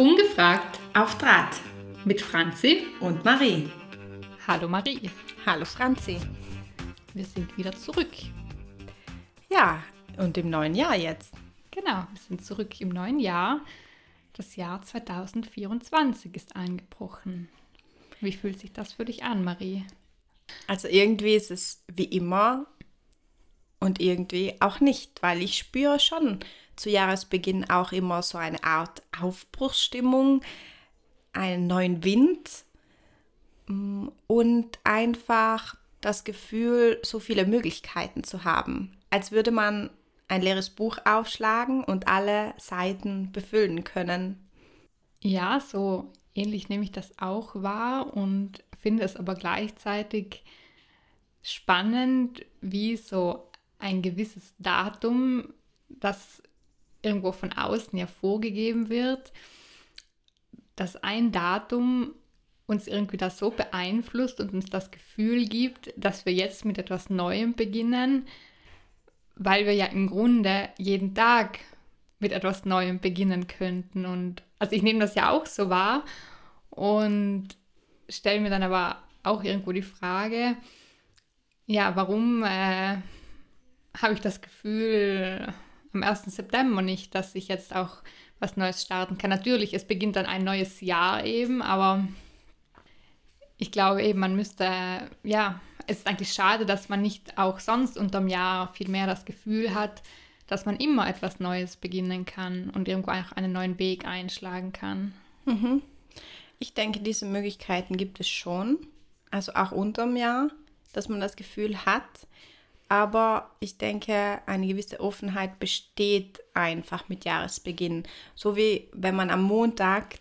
Ungefragt auf Draht mit Franzi und Marie. Hallo Marie. Hallo Franzi. Wir sind wieder zurück. Ja, und im neuen Jahr jetzt. Genau, wir sind zurück im neuen Jahr. Das Jahr 2024 ist eingebrochen. Wie fühlt sich das für dich an, Marie? Also irgendwie ist es wie immer und irgendwie auch nicht, weil ich spüre schon zu Jahresbeginn auch immer so eine Art Aufbruchsstimmung, einen neuen Wind mm, und einfach das Gefühl, so viele Möglichkeiten zu haben, als würde man ein leeres Buch aufschlagen und alle Seiten befüllen können. Ja, so ähnlich nehme ich das auch wahr und finde es aber gleichzeitig spannend, wie so ein gewisses Datum, das irgendwo von außen ja vorgegeben wird, dass ein Datum uns irgendwie das so beeinflusst und uns das Gefühl gibt, dass wir jetzt mit etwas Neuem beginnen, weil wir ja im Grunde jeden Tag mit etwas Neuem beginnen könnten. Und also ich nehme das ja auch so wahr und stelle mir dann aber auch irgendwo die Frage, ja, warum äh, habe ich das Gefühl am 1. September nicht, dass ich jetzt auch was Neues starten kann. Natürlich, es beginnt dann ein neues Jahr eben, aber ich glaube eben, man müsste, ja, es ist eigentlich schade, dass man nicht auch sonst unterm Jahr viel mehr das Gefühl hat, dass man immer etwas Neues beginnen kann und irgendwo auch einen neuen Weg einschlagen kann. Mhm. Ich denke, diese Möglichkeiten gibt es schon, also auch unterm Jahr, dass man das Gefühl hat. Aber ich denke, eine gewisse Offenheit besteht einfach mit Jahresbeginn. So wie wenn man am Montag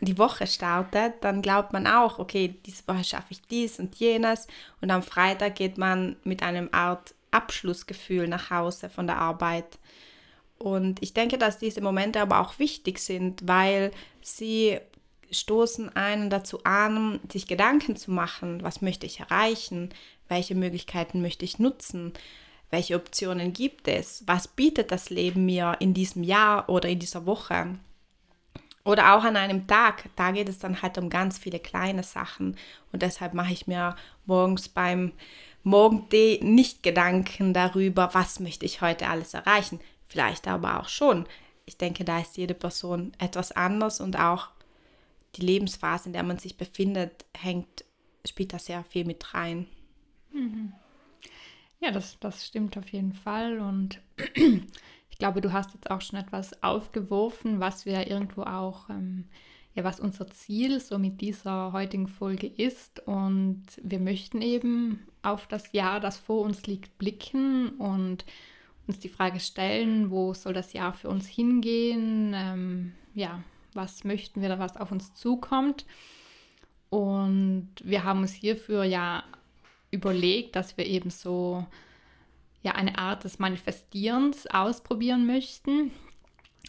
die Woche startet, dann glaubt man auch, okay, diese Woche schaffe ich dies und jenes. Und am Freitag geht man mit einem Art Abschlussgefühl nach Hause von der Arbeit. Und ich denke, dass diese Momente aber auch wichtig sind, weil sie stoßen einen dazu an, sich Gedanken zu machen, was möchte ich erreichen, welche Möglichkeiten möchte ich nutzen, welche Optionen gibt es, was bietet das Leben mir in diesem Jahr oder in dieser Woche. Oder auch an einem Tag, da geht es dann halt um ganz viele kleine Sachen. Und deshalb mache ich mir morgens beim Morgentee nicht Gedanken darüber, was möchte ich heute alles erreichen. Vielleicht aber auch schon. Ich denke, da ist jede Person etwas anders und auch die Lebensphase, in der man sich befindet, hängt, spielt da sehr viel mit rein. Mhm. Ja, das, das stimmt auf jeden Fall. Und ich glaube, du hast jetzt auch schon etwas aufgeworfen, was wir irgendwo auch, ähm, ja, was unser Ziel so mit dieser heutigen Folge ist. Und wir möchten eben auf das Jahr, das vor uns liegt, blicken und uns die Frage stellen, wo soll das Jahr für uns hingehen? Ähm, ja, was möchten wir da, was auf uns zukommt? Und wir haben uns hierfür ja überlegt, dass wir eben so ja eine Art des Manifestierens ausprobieren möchten.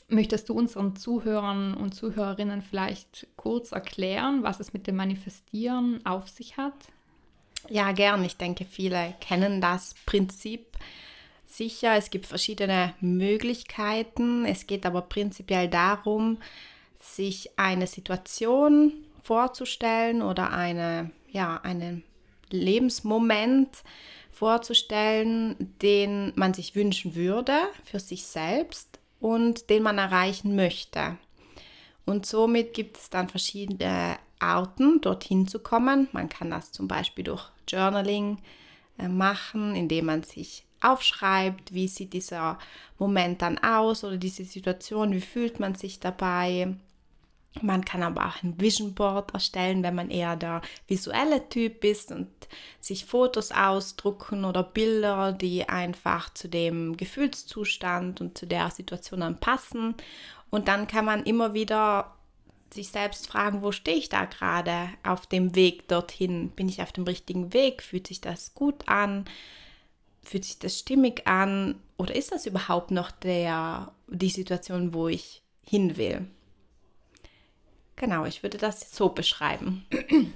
Möchtest du unseren Zuhörern und Zuhörerinnen vielleicht kurz erklären, was es mit dem Manifestieren auf sich hat? Ja, gern. Ich denke, viele kennen das Prinzip sicher. Es gibt verschiedene Möglichkeiten. Es geht aber prinzipiell darum, sich eine Situation vorzustellen oder eine, ja, einen Lebensmoment vorzustellen, den man sich wünschen würde für sich selbst und den man erreichen möchte. Und somit gibt es dann verschiedene Arten, dorthin zu kommen. Man kann das zum Beispiel durch Journaling äh, machen, indem man sich aufschreibt, wie sieht dieser Moment dann aus oder diese Situation, wie fühlt man sich dabei. Man kann aber auch ein Vision Board erstellen, wenn man eher der visuelle Typ ist und sich Fotos ausdrucken oder Bilder, die einfach zu dem Gefühlszustand und zu der Situation dann passen. Und dann kann man immer wieder sich selbst fragen, wo stehe ich da gerade auf dem Weg dorthin? Bin ich auf dem richtigen Weg? Fühlt sich das gut an? Fühlt sich das stimmig an? Oder ist das überhaupt noch der, die Situation, wo ich hin will? Genau, ich würde das so beschreiben.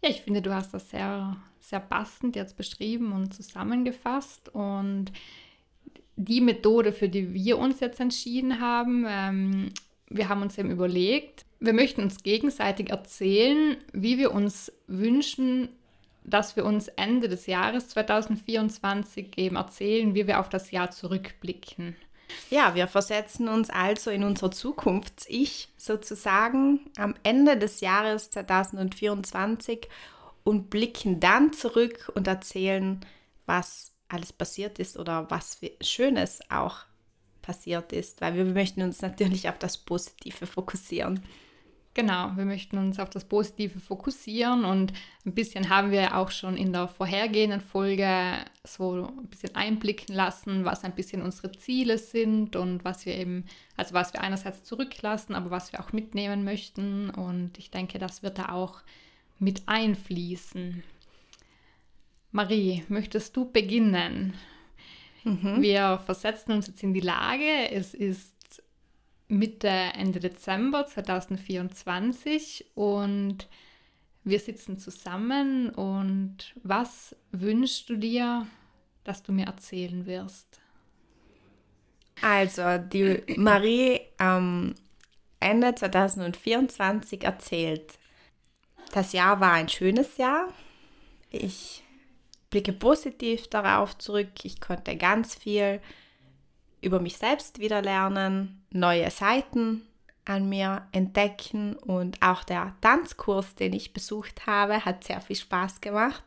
Ja, ich finde, du hast das sehr, sehr passend jetzt beschrieben und zusammengefasst. Und die Methode, für die wir uns jetzt entschieden haben, ähm, wir haben uns eben überlegt, wir möchten uns gegenseitig erzählen, wie wir uns wünschen, dass wir uns Ende des Jahres 2024 eben erzählen, wie wir auf das Jahr zurückblicken. Ja, wir versetzen uns also in unser Zukunfts-Ich sozusagen am Ende des Jahres 2024 und blicken dann zurück und erzählen, was alles passiert ist oder was Schönes auch passiert ist, weil wir möchten uns natürlich auf das Positive fokussieren. Genau, wir möchten uns auf das Positive fokussieren und ein bisschen haben wir auch schon in der vorhergehenden Folge so ein bisschen einblicken lassen, was ein bisschen unsere Ziele sind und was wir eben, also was wir einerseits zurücklassen, aber was wir auch mitnehmen möchten. Und ich denke, das wird da auch mit einfließen. Marie, möchtest du beginnen? Mhm. Wir versetzen uns jetzt in die Lage, es ist Mitte, Ende Dezember 2024 und wir sitzen zusammen und was wünschst du dir, dass du mir erzählen wirst? Also, die Marie am Ende 2024 erzählt, das Jahr war ein schönes Jahr. Ich blicke positiv darauf zurück. Ich konnte ganz viel über mich selbst wieder lernen, neue Seiten an mir entdecken und auch der Tanzkurs, den ich besucht habe, hat sehr viel Spaß gemacht.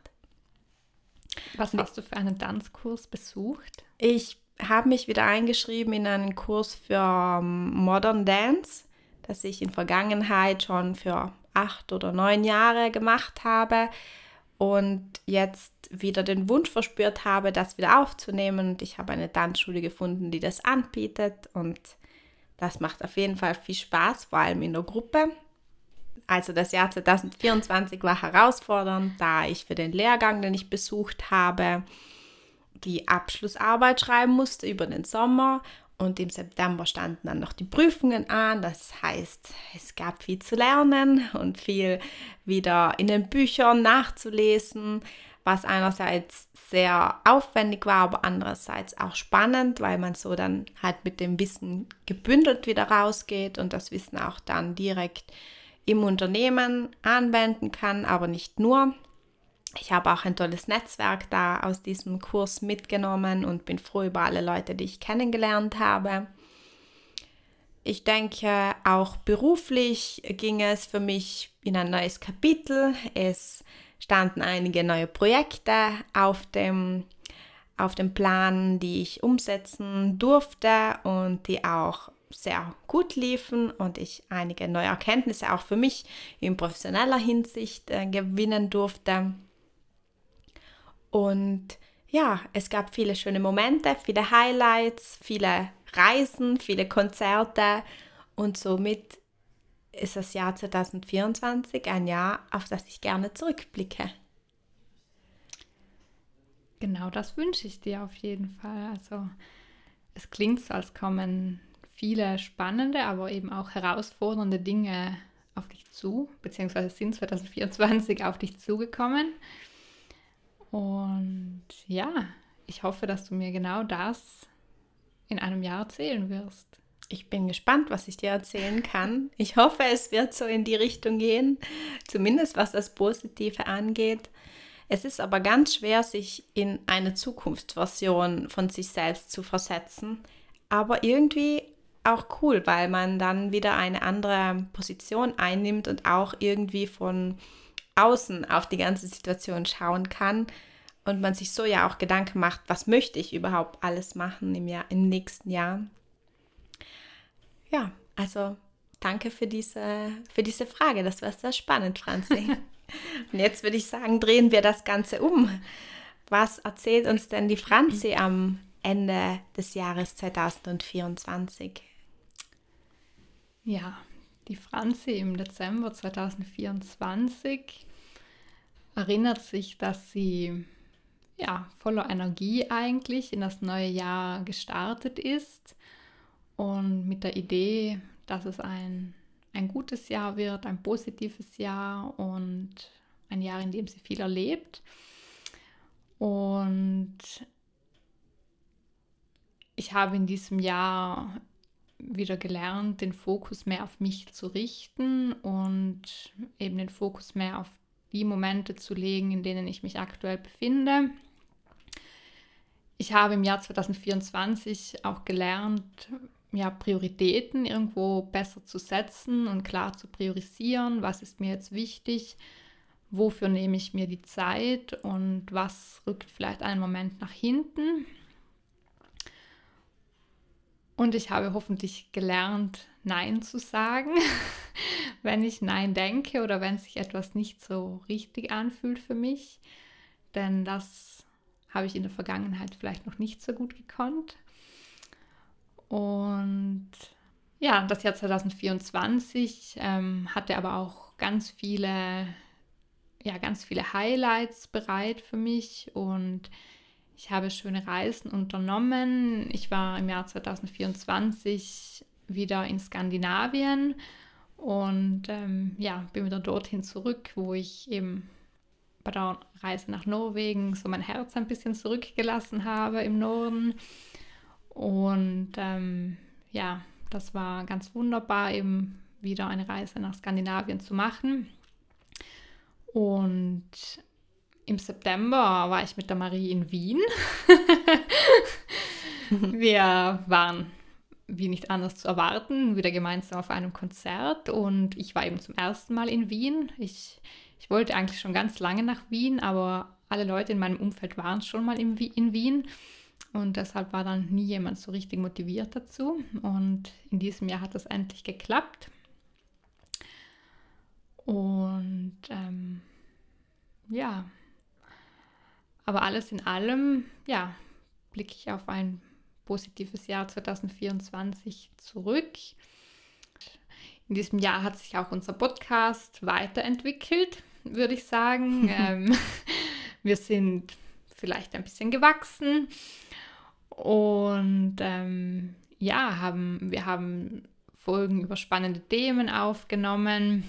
Was hast du für einen Tanzkurs besucht? Ich habe mich wieder eingeschrieben in einen Kurs für ähm, Modern Dance, das ich in Vergangenheit schon für acht oder neun Jahre gemacht habe und jetzt wieder den Wunsch verspürt habe, das wieder aufzunehmen. Und ich habe eine Tanzschule gefunden, die das anbietet und das macht auf jeden Fall viel Spaß, vor allem in der Gruppe. Also das Jahr 2024 war herausfordernd, da ich für den Lehrgang, den ich besucht habe, die Abschlussarbeit schreiben musste über den Sommer und im September standen dann noch die Prüfungen an. Das heißt, es gab viel zu lernen und viel wieder in den Büchern nachzulesen, was einerseits sehr aufwendig war, aber andererseits auch spannend, weil man so dann halt mit dem Wissen gebündelt wieder rausgeht und das Wissen auch dann direkt im Unternehmen anwenden kann, aber nicht nur. Ich habe auch ein tolles Netzwerk da aus diesem Kurs mitgenommen und bin froh über alle Leute, die ich kennengelernt habe. Ich denke, auch beruflich ging es für mich in ein neues Kapitel. Es standen einige neue Projekte auf dem, auf dem Plan, die ich umsetzen durfte und die auch sehr gut liefen und ich einige neue Erkenntnisse auch für mich in professioneller Hinsicht äh, gewinnen durfte. Und ja, es gab viele schöne Momente, viele Highlights, viele Reisen, viele Konzerte und somit ist das Jahr 2024 ein Jahr, auf das ich gerne zurückblicke. Genau das wünsche ich dir auf jeden Fall. Also es klingt so, als kommen viele spannende, aber eben auch herausfordernde Dinge auf dich zu, beziehungsweise sind 2024 auf dich zugekommen. Und ja, ich hoffe, dass du mir genau das in einem Jahr erzählen wirst. Ich bin gespannt, was ich dir erzählen kann. Ich hoffe, es wird so in die Richtung gehen, zumindest was das Positive angeht. Es ist aber ganz schwer, sich in eine Zukunftsversion von sich selbst zu versetzen, aber irgendwie auch cool, weil man dann wieder eine andere Position einnimmt und auch irgendwie von außen auf die ganze Situation schauen kann und man sich so ja auch Gedanken macht, was möchte ich überhaupt alles machen im, Jahr, im nächsten Jahr. Ja, also danke für diese, für diese Frage. Das war sehr spannend, Franzi. und jetzt würde ich sagen, drehen wir das Ganze um. Was erzählt uns denn die Franzi am Ende des Jahres 2024? Ja, die Franzi im Dezember 2024 erinnert sich, dass sie ja voller Energie eigentlich in das neue Jahr gestartet ist und mit der Idee, dass es ein, ein gutes Jahr wird, ein positives Jahr und ein Jahr, in dem sie viel erlebt. Und ich habe in diesem Jahr wieder gelernt, den Fokus mehr auf mich zu richten und eben den Fokus mehr auf die Momente zu legen, in denen ich mich aktuell befinde. Ich habe im Jahr 2024 auch gelernt, ja, Prioritäten irgendwo besser zu setzen und klar zu priorisieren, was ist mir jetzt wichtig, wofür nehme ich mir die Zeit und was rückt vielleicht einen Moment nach hinten. Und ich habe hoffentlich gelernt, Nein zu sagen, wenn ich Nein denke oder wenn sich etwas nicht so richtig anfühlt für mich. Denn das habe ich in der Vergangenheit vielleicht noch nicht so gut gekonnt. Und ja, das Jahr 2024 ähm, hatte aber auch ganz viele, ja, ganz viele Highlights bereit für mich und ich habe schöne Reisen unternommen. Ich war im Jahr 2024 wieder in Skandinavien und ähm, ja, bin wieder dorthin zurück, wo ich eben bei der Reise nach Norwegen so mein Herz ein bisschen zurückgelassen habe im Norden. Und ähm, ja, das war ganz wunderbar, eben wieder eine Reise nach Skandinavien zu machen. Und im September war ich mit der Marie in Wien. Wir waren, wie nicht anders zu erwarten, wieder gemeinsam auf einem Konzert und ich war eben zum ersten Mal in Wien. Ich, ich wollte eigentlich schon ganz lange nach Wien, aber alle Leute in meinem Umfeld waren schon mal in, in Wien und deshalb war dann nie jemand so richtig motiviert dazu. Und in diesem Jahr hat das endlich geklappt. Und ähm, ja, aber alles in allem, ja, blicke ich auf ein positives Jahr 2024 zurück. In diesem Jahr hat sich auch unser Podcast weiterentwickelt, würde ich sagen. ähm, wir sind vielleicht ein bisschen gewachsen und ähm, ja, haben, wir haben Folgen über spannende Themen aufgenommen.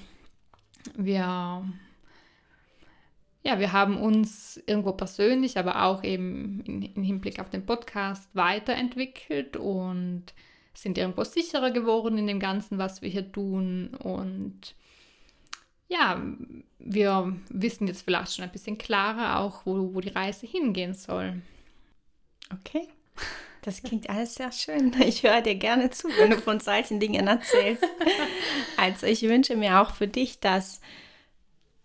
Wir ja, wir haben uns irgendwo persönlich, aber auch eben im Hinblick auf den Podcast weiterentwickelt und sind irgendwo sicherer geworden in dem Ganzen, was wir hier tun. Und ja, wir wissen jetzt vielleicht schon ein bisschen klarer auch, wo, wo die Reise hingehen soll. Okay. Das klingt alles sehr schön. Ich höre dir gerne zu, wenn du von solchen Dingen erzählst. Also ich wünsche mir auch für dich, dass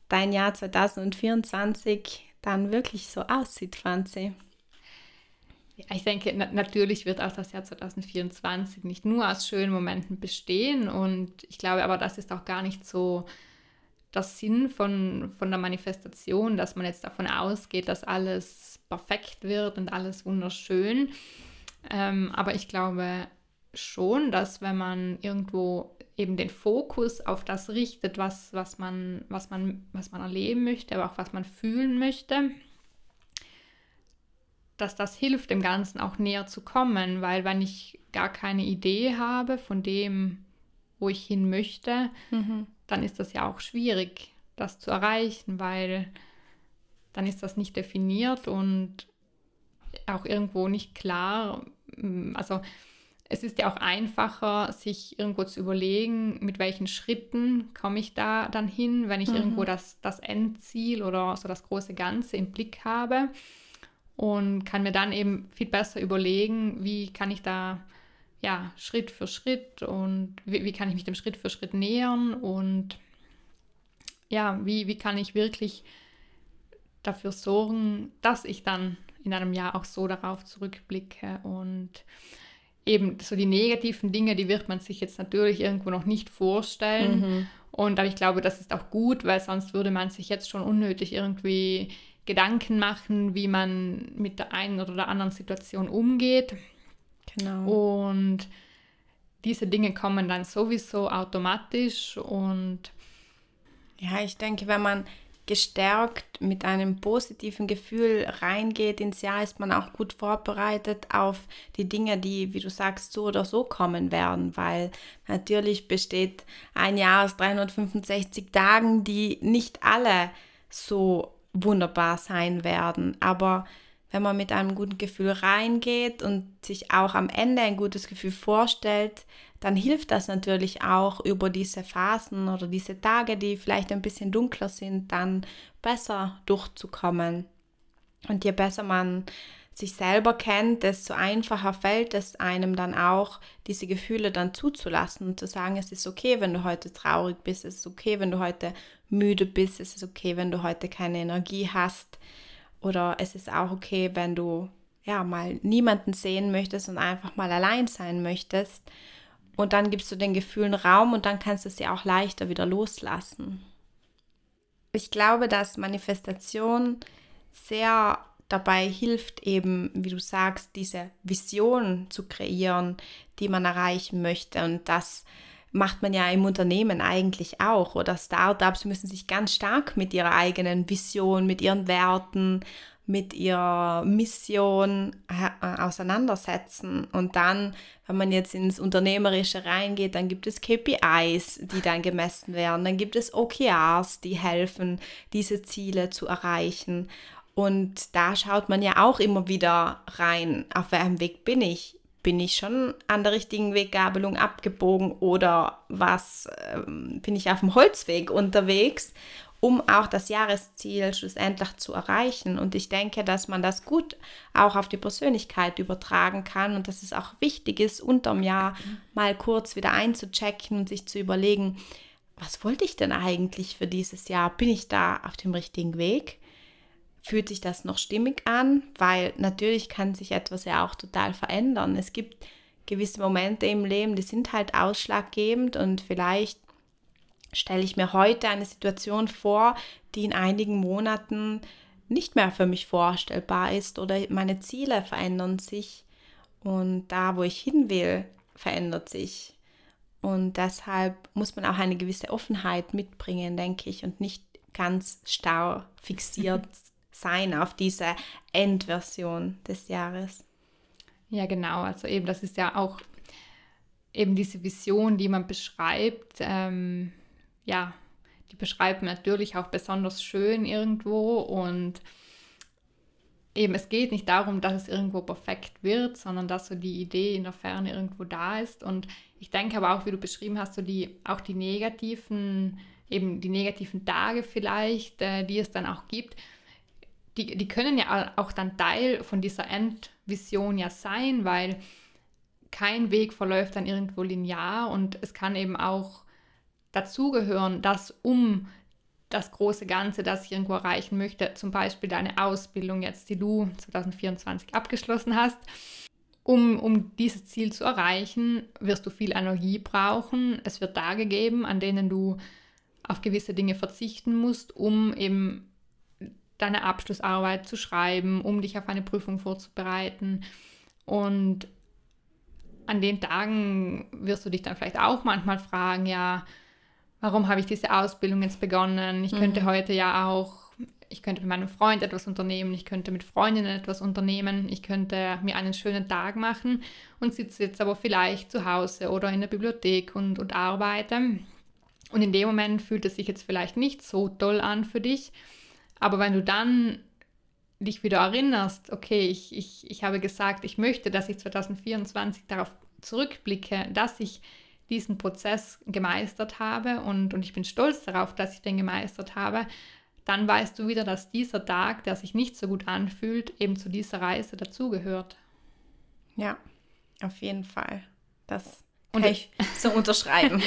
dein Jahr 2024 dann wirklich so aussieht, Franzi? Ja, ich denke, na natürlich wird auch das Jahr 2024 nicht nur aus schönen Momenten bestehen und ich glaube aber, das ist auch gar nicht so das Sinn von, von der Manifestation, dass man jetzt davon ausgeht, dass alles perfekt wird und alles wunderschön. Ähm, aber ich glaube schon, dass wenn man irgendwo eben den Fokus auf das richtet, was, was, man, was, man, was man erleben möchte, aber auch was man fühlen möchte, dass das hilft, dem Ganzen auch näher zu kommen, weil wenn ich gar keine Idee habe von dem, wo ich hin möchte, mhm. dann ist das ja auch schwierig, das zu erreichen, weil dann ist das nicht definiert und auch irgendwo nicht klar. Also es ist ja auch einfacher, sich irgendwo zu überlegen, mit welchen Schritten komme ich da dann hin, wenn ich mhm. irgendwo das, das Endziel oder so das große Ganze im Blick habe und kann mir dann eben viel besser überlegen, wie kann ich da ja Schritt für Schritt und wie, wie kann ich mich dem Schritt für Schritt nähern und ja, wie, wie kann ich wirklich dafür sorgen, dass ich dann in einem Jahr auch so darauf zurückblicke und eben so die negativen Dinge, die wird man sich jetzt natürlich irgendwo noch nicht vorstellen. Mhm. Und aber ich glaube, das ist auch gut, weil sonst würde man sich jetzt schon unnötig irgendwie Gedanken machen, wie man mit der einen oder der anderen Situation umgeht. Genau. Und diese Dinge kommen dann sowieso automatisch und ja, ich denke, wenn man gestärkt mit einem positiven Gefühl reingeht ins Jahr, ist man auch gut vorbereitet auf die Dinge, die, wie du sagst, so oder so kommen werden, weil natürlich besteht ein Jahr aus 365 Tagen, die nicht alle so wunderbar sein werden, aber wenn man mit einem guten Gefühl reingeht und sich auch am Ende ein gutes Gefühl vorstellt, dann hilft das natürlich auch über diese Phasen oder diese Tage, die vielleicht ein bisschen dunkler sind, dann besser durchzukommen. Und je besser man sich selber kennt, desto einfacher fällt es einem dann auch, diese Gefühle dann zuzulassen und zu sagen, es ist okay, wenn du heute traurig bist, es ist okay, wenn du heute müde bist, es ist okay, wenn du heute keine Energie hast oder es ist auch okay, wenn du ja mal niemanden sehen möchtest und einfach mal allein sein möchtest. Und dann gibst du den Gefühlen Raum und dann kannst du sie auch leichter wieder loslassen. Ich glaube, dass Manifestation sehr dabei hilft, eben, wie du sagst, diese Vision zu kreieren, die man erreichen möchte. Und das macht man ja im Unternehmen eigentlich auch. Oder Startups müssen sich ganz stark mit ihrer eigenen Vision, mit ihren Werten, mit ihrer Mission äh, auseinandersetzen. Und dann, wenn man jetzt ins Unternehmerische reingeht, dann gibt es KPIs, die dann gemessen werden. Dann gibt es OKRs, die helfen, diese Ziele zu erreichen. Und da schaut man ja auch immer wieder rein, auf welchem Weg bin ich? Bin ich schon an der richtigen Weggabelung abgebogen oder was ähm, bin ich auf dem Holzweg unterwegs, um auch das Jahresziel schlussendlich zu erreichen? Und ich denke, dass man das gut auch auf die Persönlichkeit übertragen kann und dass es auch wichtig ist, unterm Jahr mal kurz wieder einzuchecken und sich zu überlegen, was wollte ich denn eigentlich für dieses Jahr? Bin ich da auf dem richtigen Weg? fühlt sich das noch stimmig an, weil natürlich kann sich etwas ja auch total verändern. Es gibt gewisse Momente im Leben, die sind halt ausschlaggebend und vielleicht stelle ich mir heute eine Situation vor, die in einigen Monaten nicht mehr für mich vorstellbar ist oder meine Ziele verändern sich und da, wo ich hin will, verändert sich. Und deshalb muss man auch eine gewisse Offenheit mitbringen, denke ich, und nicht ganz starr fixiert sein auf diese Endversion des Jahres. Ja, genau. Also eben, das ist ja auch eben diese Vision, die man beschreibt. Ähm, ja, die beschreibt man natürlich auch besonders schön irgendwo und eben, es geht nicht darum, dass es irgendwo perfekt wird, sondern dass so die Idee in der Ferne irgendwo da ist. Und ich denke aber auch, wie du beschrieben hast, so die, auch die negativen, eben die negativen Tage vielleicht, äh, die es dann auch gibt, die, die können ja auch dann Teil von dieser Endvision ja sein, weil kein Weg verläuft dann irgendwo linear und es kann eben auch dazugehören, dass um das große Ganze, das ich irgendwo erreichen möchte, zum Beispiel deine Ausbildung jetzt, die du 2024 abgeschlossen hast, um, um dieses Ziel zu erreichen, wirst du viel Energie brauchen. Es wird Tage geben, an denen du auf gewisse Dinge verzichten musst, um eben deine Abschlussarbeit zu schreiben, um dich auf eine Prüfung vorzubereiten. Und an den Tagen wirst du dich dann vielleicht auch manchmal fragen, ja, warum habe ich diese Ausbildung jetzt begonnen? Ich mhm. könnte heute ja auch, ich könnte mit meinem Freund etwas unternehmen, ich könnte mit Freundinnen etwas unternehmen, ich könnte mir einen schönen Tag machen und sitze jetzt aber vielleicht zu Hause oder in der Bibliothek und, und arbeite. Und in dem Moment fühlt es sich jetzt vielleicht nicht so toll an für dich. Aber wenn du dann dich wieder erinnerst, okay, ich, ich, ich habe gesagt, ich möchte, dass ich 2024 darauf zurückblicke, dass ich diesen Prozess gemeistert habe und, und ich bin stolz darauf, dass ich den gemeistert habe, dann weißt du wieder, dass dieser Tag, der sich nicht so gut anfühlt, eben zu dieser Reise dazugehört. Ja, auf jeden Fall. Das und kann ich so unterschreiben.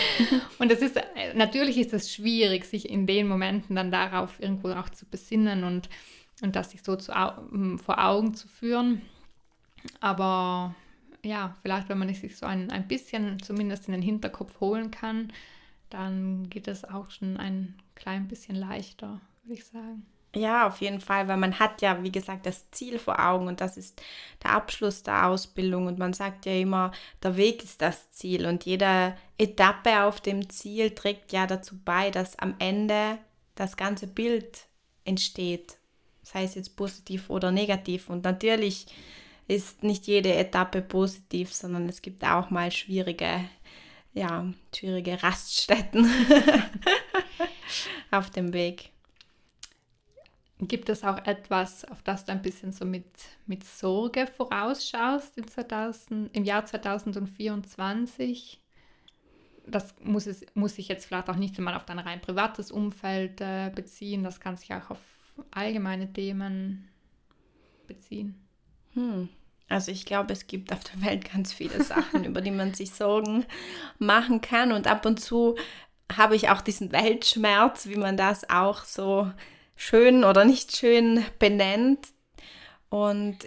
und es ist, äh, natürlich ist es schwierig, sich in den Momenten dann darauf irgendwo auch zu besinnen und, und das sich so zu, vor Augen zu führen. Aber ja, vielleicht, wenn man sich so ein, ein bisschen zumindest in den Hinterkopf holen kann, dann geht es auch schon ein klein bisschen leichter, würde ich sagen. Ja, auf jeden Fall, weil man hat ja, wie gesagt, das Ziel vor Augen und das ist der Abschluss der Ausbildung und man sagt ja immer, der Weg ist das Ziel und jede Etappe auf dem Ziel trägt ja dazu bei, dass am Ende das ganze Bild entsteht, sei es jetzt positiv oder negativ und natürlich ist nicht jede Etappe positiv, sondern es gibt auch mal schwierige, ja, schwierige Raststätten auf dem Weg. Gibt es auch etwas, auf das du ein bisschen so mit, mit Sorge vorausschaust im, 2000, im Jahr 2024? Das muss, es, muss sich jetzt vielleicht auch nicht einmal auf dein rein privates Umfeld äh, beziehen, das kann sich auch auf allgemeine Themen beziehen. Hm. Also ich glaube, es gibt auf der Welt ganz viele Sachen, über die man sich Sorgen machen kann. Und ab und zu habe ich auch diesen Weltschmerz, wie man das auch so schön oder nicht schön benennt. Und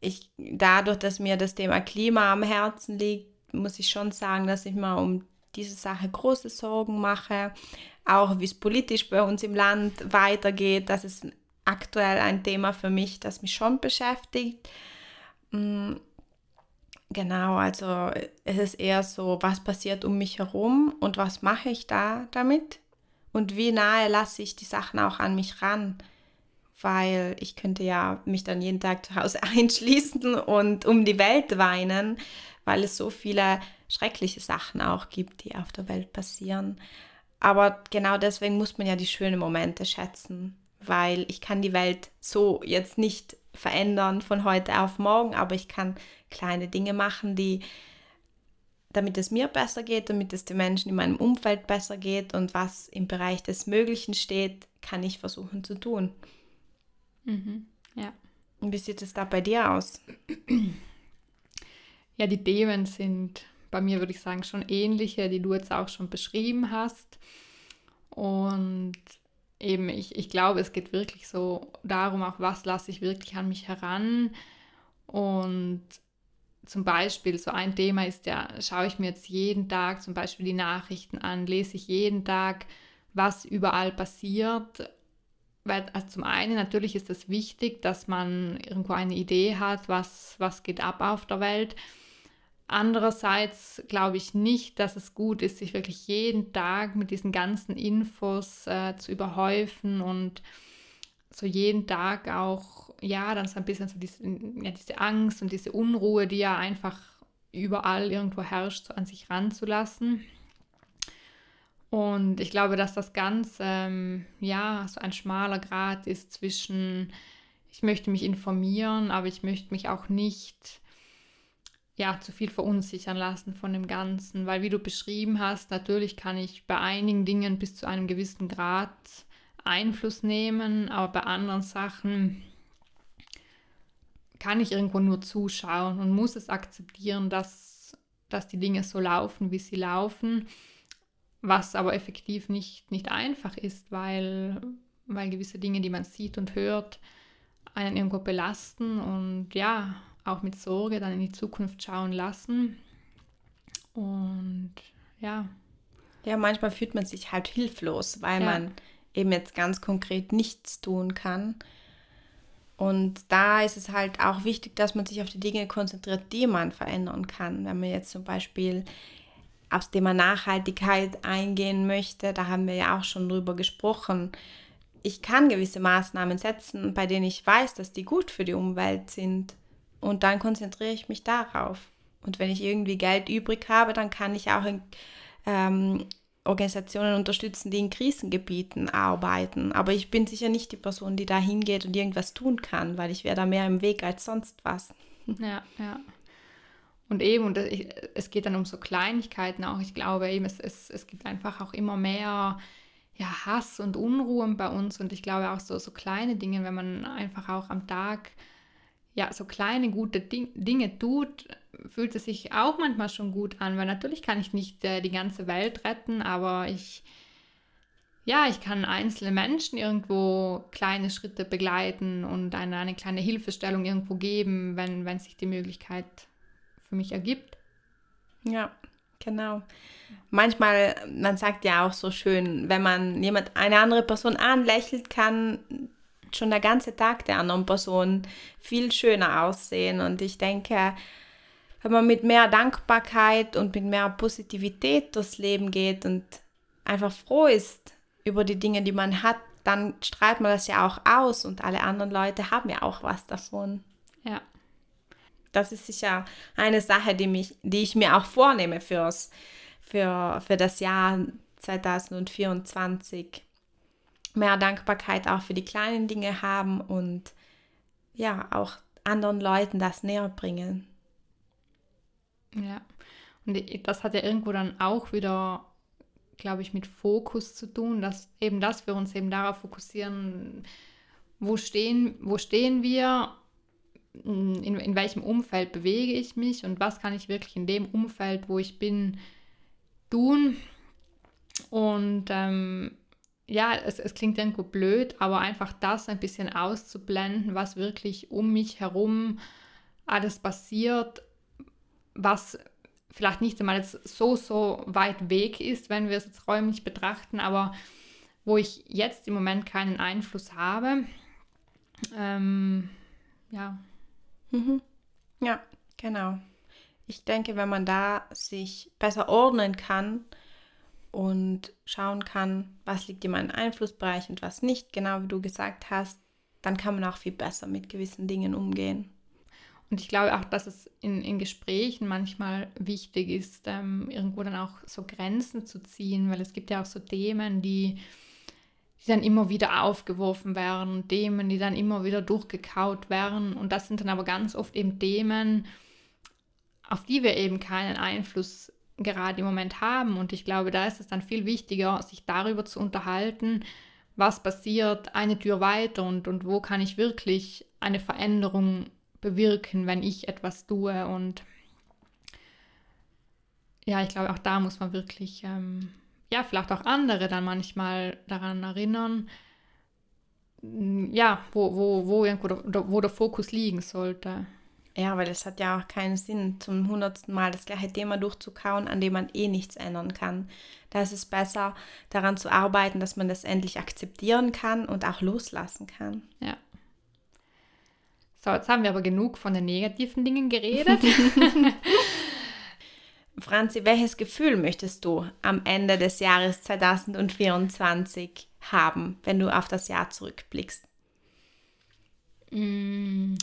ich, dadurch, dass mir das Thema Klima am Herzen liegt, muss ich schon sagen, dass ich mir um diese Sache große Sorgen mache. Auch wie es politisch bei uns im Land weitergeht, das ist aktuell ein Thema für mich, das mich schon beschäftigt. Mm, genau, also es ist eher so, was passiert um mich herum und was mache ich da damit? Und wie nahe lasse ich die Sachen auch an mich ran? Weil ich könnte ja mich dann jeden Tag zu Hause einschließen und um die Welt weinen, weil es so viele schreckliche Sachen auch gibt, die auf der Welt passieren. Aber genau deswegen muss man ja die schönen Momente schätzen, weil ich kann die Welt so jetzt nicht verändern von heute auf morgen, aber ich kann kleine Dinge machen, die damit es mir besser geht, damit es den Menschen in meinem Umfeld besser geht und was im Bereich des Möglichen steht, kann ich versuchen zu tun. Mhm. Ja. Und wie sieht es da bei dir aus? Ja, die Themen sind bei mir, würde ich sagen, schon ähnliche, die du jetzt auch schon beschrieben hast. Und eben, ich, ich glaube, es geht wirklich so darum, auch was lasse ich wirklich an mich heran. Und zum Beispiel, so ein Thema ist ja, schaue ich mir jetzt jeden Tag zum Beispiel die Nachrichten an, lese ich jeden Tag, was überall passiert. Weil, also zum einen natürlich ist es wichtig, dass man irgendwo eine Idee hat, was, was geht ab auf der Welt. Andererseits glaube ich nicht, dass es gut ist, sich wirklich jeden Tag mit diesen ganzen Infos äh, zu überhäufen und so jeden Tag auch, ja, dann so ein bisschen so diese, ja, diese Angst und diese Unruhe, die ja einfach überall irgendwo herrscht, so an sich ranzulassen. Und ich glaube, dass das ganz, ähm, ja, so ein schmaler Grad ist zwischen, ich möchte mich informieren, aber ich möchte mich auch nicht, ja, zu viel verunsichern lassen von dem Ganzen. Weil, wie du beschrieben hast, natürlich kann ich bei einigen Dingen bis zu einem gewissen Grad Einfluss nehmen, aber bei anderen Sachen kann ich irgendwo nur zuschauen und muss es akzeptieren, dass, dass die Dinge so laufen, wie sie laufen, was aber effektiv nicht, nicht einfach ist, weil, weil gewisse Dinge, die man sieht und hört, einen irgendwo belasten und ja, auch mit Sorge dann in die Zukunft schauen lassen. Und ja. Ja, manchmal fühlt man sich halt hilflos, weil ja. man eben jetzt ganz konkret nichts tun kann. Und da ist es halt auch wichtig, dass man sich auf die Dinge konzentriert, die man verändern kann. Wenn man jetzt zum Beispiel aufs Thema Nachhaltigkeit eingehen möchte, da haben wir ja auch schon drüber gesprochen. Ich kann gewisse Maßnahmen setzen, bei denen ich weiß, dass die gut für die Umwelt sind. Und dann konzentriere ich mich darauf. Und wenn ich irgendwie Geld übrig habe, dann kann ich auch in, ähm, Organisationen unterstützen, die in Krisengebieten arbeiten. Aber ich bin sicher nicht die Person, die da hingeht und irgendwas tun kann, weil ich wäre da mehr im Weg als sonst was. Ja, ja. Und eben, und es geht dann um so Kleinigkeiten auch. Ich glaube eben, es, es, es gibt einfach auch immer mehr ja, Hass und Unruhen bei uns. Und ich glaube auch so, so kleine Dinge, wenn man einfach auch am Tag ja, so kleine gute Ding, Dinge tut, fühlt es sich auch manchmal schon gut an, weil natürlich kann ich nicht äh, die ganze Welt retten, aber ich, ja, ich kann einzelne Menschen irgendwo kleine Schritte begleiten und eine, eine kleine Hilfestellung irgendwo geben, wenn, wenn sich die Möglichkeit für mich ergibt. Ja, genau. Manchmal, man sagt ja auch so schön, wenn man jemand, eine andere Person anlächelt, kann schon der ganze Tag der anderen Person viel schöner aussehen. Und ich denke, wenn man mit mehr Dankbarkeit und mit mehr Positivität durchs Leben geht und einfach froh ist über die Dinge, die man hat, dann strahlt man das ja auch aus und alle anderen Leute haben ja auch was davon. Ja. Das ist sicher eine Sache, die, mich, die ich mir auch vornehme fürs, für, für das Jahr 2024 mehr Dankbarkeit auch für die kleinen Dinge haben und ja, auch anderen Leuten das näher bringen. Ja, und das hat ja irgendwo dann auch wieder, glaube ich, mit Fokus zu tun, dass eben, dass wir uns eben darauf fokussieren, wo stehen, wo stehen wir, in, in welchem Umfeld bewege ich mich und was kann ich wirklich in dem Umfeld, wo ich bin, tun. Und ähm, ja, es, es klingt irgendwo blöd, aber einfach das ein bisschen auszublenden, was wirklich um mich herum alles passiert, was vielleicht nicht einmal jetzt so, so weit weg ist, wenn wir es jetzt räumlich betrachten, aber wo ich jetzt im Moment keinen Einfluss habe. Ähm, ja. Mhm. Ja, genau. Ich denke, wenn man da sich besser ordnen kann, und schauen kann, was liegt in meinem Einflussbereich und was nicht, genau wie du gesagt hast, dann kann man auch viel besser mit gewissen Dingen umgehen. Und ich glaube auch, dass es in, in Gesprächen manchmal wichtig ist, ähm, irgendwo dann auch so Grenzen zu ziehen, weil es gibt ja auch so Themen, die, die dann immer wieder aufgeworfen werden, Themen, die dann immer wieder durchgekaut werden. Und das sind dann aber ganz oft eben Themen, auf die wir eben keinen Einfluss gerade im Moment haben. Und ich glaube, da ist es dann viel wichtiger, sich darüber zu unterhalten, was passiert eine Tür weiter und, und wo kann ich wirklich eine Veränderung bewirken, wenn ich etwas tue. Und ja, ich glaube, auch da muss man wirklich, ähm, ja, vielleicht auch andere dann manchmal daran erinnern, ja, wo, wo, wo, irgendwo, wo der Fokus liegen sollte. Ja, weil es hat ja auch keinen Sinn, zum hundertsten Mal das gleiche Thema durchzukauen, an dem man eh nichts ändern kann. Da ist es besser, daran zu arbeiten, dass man das endlich akzeptieren kann und auch loslassen kann. Ja. So, jetzt haben wir aber genug von den negativen Dingen geredet. Franzi, welches Gefühl möchtest du am Ende des Jahres 2024 haben, wenn du auf das Jahr zurückblickst? Mm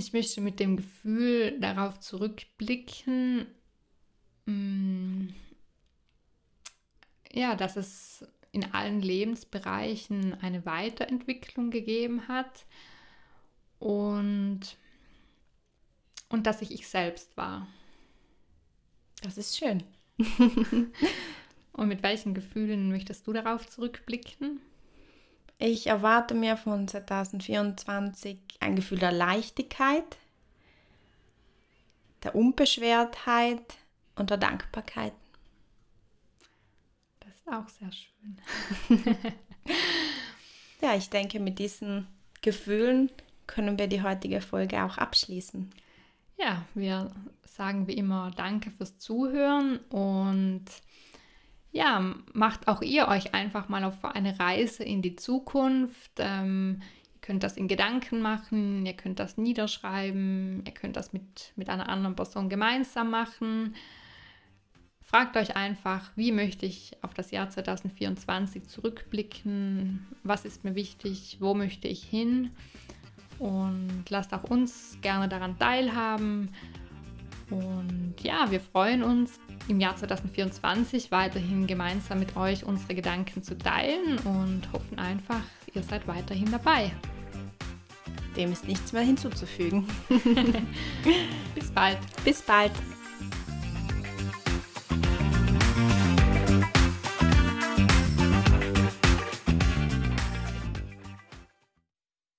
ich möchte mit dem Gefühl darauf zurückblicken, mm, ja, dass es in allen Lebensbereichen eine Weiterentwicklung gegeben hat und, und dass ich ich selbst war. Das ist schön. und mit welchen Gefühlen möchtest du darauf zurückblicken? Ich erwarte mir von 2024 ein Gefühl der Leichtigkeit, der Unbeschwertheit und der Dankbarkeit. Das ist auch sehr schön. ja, ich denke, mit diesen Gefühlen können wir die heutige Folge auch abschließen. Ja, wir sagen wie immer Danke fürs Zuhören und ja, macht auch ihr euch einfach mal auf eine Reise in die Zukunft. Ähm, ihr könnt das in Gedanken machen, ihr könnt das niederschreiben, ihr könnt das mit, mit einer anderen Person gemeinsam machen. Fragt euch einfach, wie möchte ich auf das Jahr 2024 zurückblicken, was ist mir wichtig, wo möchte ich hin und lasst auch uns gerne daran teilhaben. Und ja, wir freuen uns im Jahr 2024 weiterhin gemeinsam mit euch unsere Gedanken zu teilen und hoffen einfach, ihr seid weiterhin dabei. Dem ist nichts mehr hinzuzufügen. Bis bald. Bis bald.